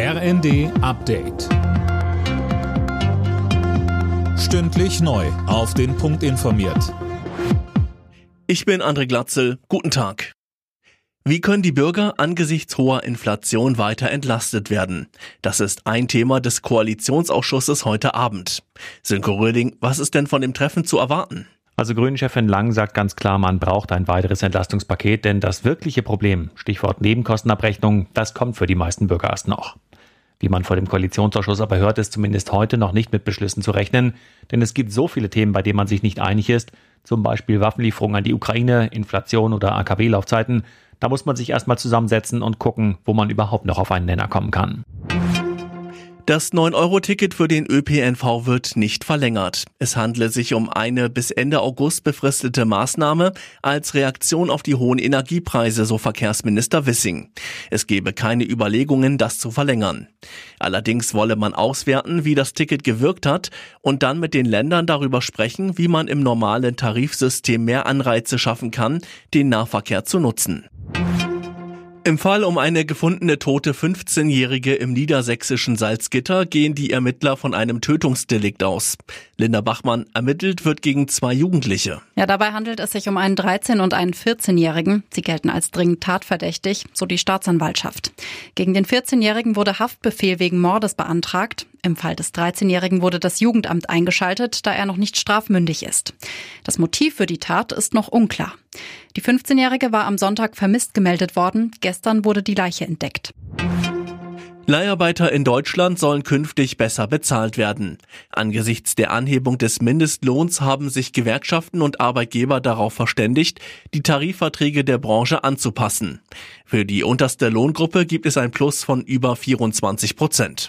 RND Update. Stündlich neu. Auf den Punkt informiert. Ich bin André Glatzel. Guten Tag. Wie können die Bürger angesichts hoher Inflation weiter entlastet werden? Das ist ein Thema des Koalitionsausschusses heute Abend. Sönke Röding, was ist denn von dem Treffen zu erwarten? Also Grünen-Chefin Lang sagt ganz klar, man braucht ein weiteres Entlastungspaket, denn das wirkliche Problem, Stichwort Nebenkostenabrechnung, das kommt für die meisten Bürger erst noch. Wie man vor dem Koalitionsausschuss aber hört, ist zumindest heute noch nicht mit Beschlüssen zu rechnen, denn es gibt so viele Themen, bei denen man sich nicht einig ist, zum Beispiel Waffenlieferungen an die Ukraine, Inflation oder AKW-Laufzeiten. Da muss man sich erstmal zusammensetzen und gucken, wo man überhaupt noch auf einen Nenner kommen kann. Das 9-Euro-Ticket für den ÖPNV wird nicht verlängert. Es handle sich um eine bis Ende August befristete Maßnahme als Reaktion auf die hohen Energiepreise, so Verkehrsminister Wissing. Es gebe keine Überlegungen, das zu verlängern. Allerdings wolle man auswerten, wie das Ticket gewirkt hat und dann mit den Ländern darüber sprechen, wie man im normalen Tarifsystem mehr Anreize schaffen kann, den Nahverkehr zu nutzen. Im Fall um eine gefundene tote 15-Jährige im niedersächsischen Salzgitter gehen die Ermittler von einem Tötungsdelikt aus. Linda Bachmann ermittelt wird gegen zwei Jugendliche. Ja, dabei handelt es sich um einen 13- und einen 14-Jährigen. Sie gelten als dringend tatverdächtig, so die Staatsanwaltschaft. Gegen den 14-Jährigen wurde Haftbefehl wegen Mordes beantragt. Im Fall des 13-Jährigen wurde das Jugendamt eingeschaltet, da er noch nicht strafmündig ist. Das Motiv für die Tat ist noch unklar. Die 15-Jährige war am Sonntag vermisst gemeldet worden. Gestern wurde die Leiche entdeckt. Leiharbeiter in Deutschland sollen künftig besser bezahlt werden. Angesichts der Anhebung des Mindestlohns haben sich Gewerkschaften und Arbeitgeber darauf verständigt, die Tarifverträge der Branche anzupassen. Für die unterste Lohngruppe gibt es ein Plus von über 24 Prozent.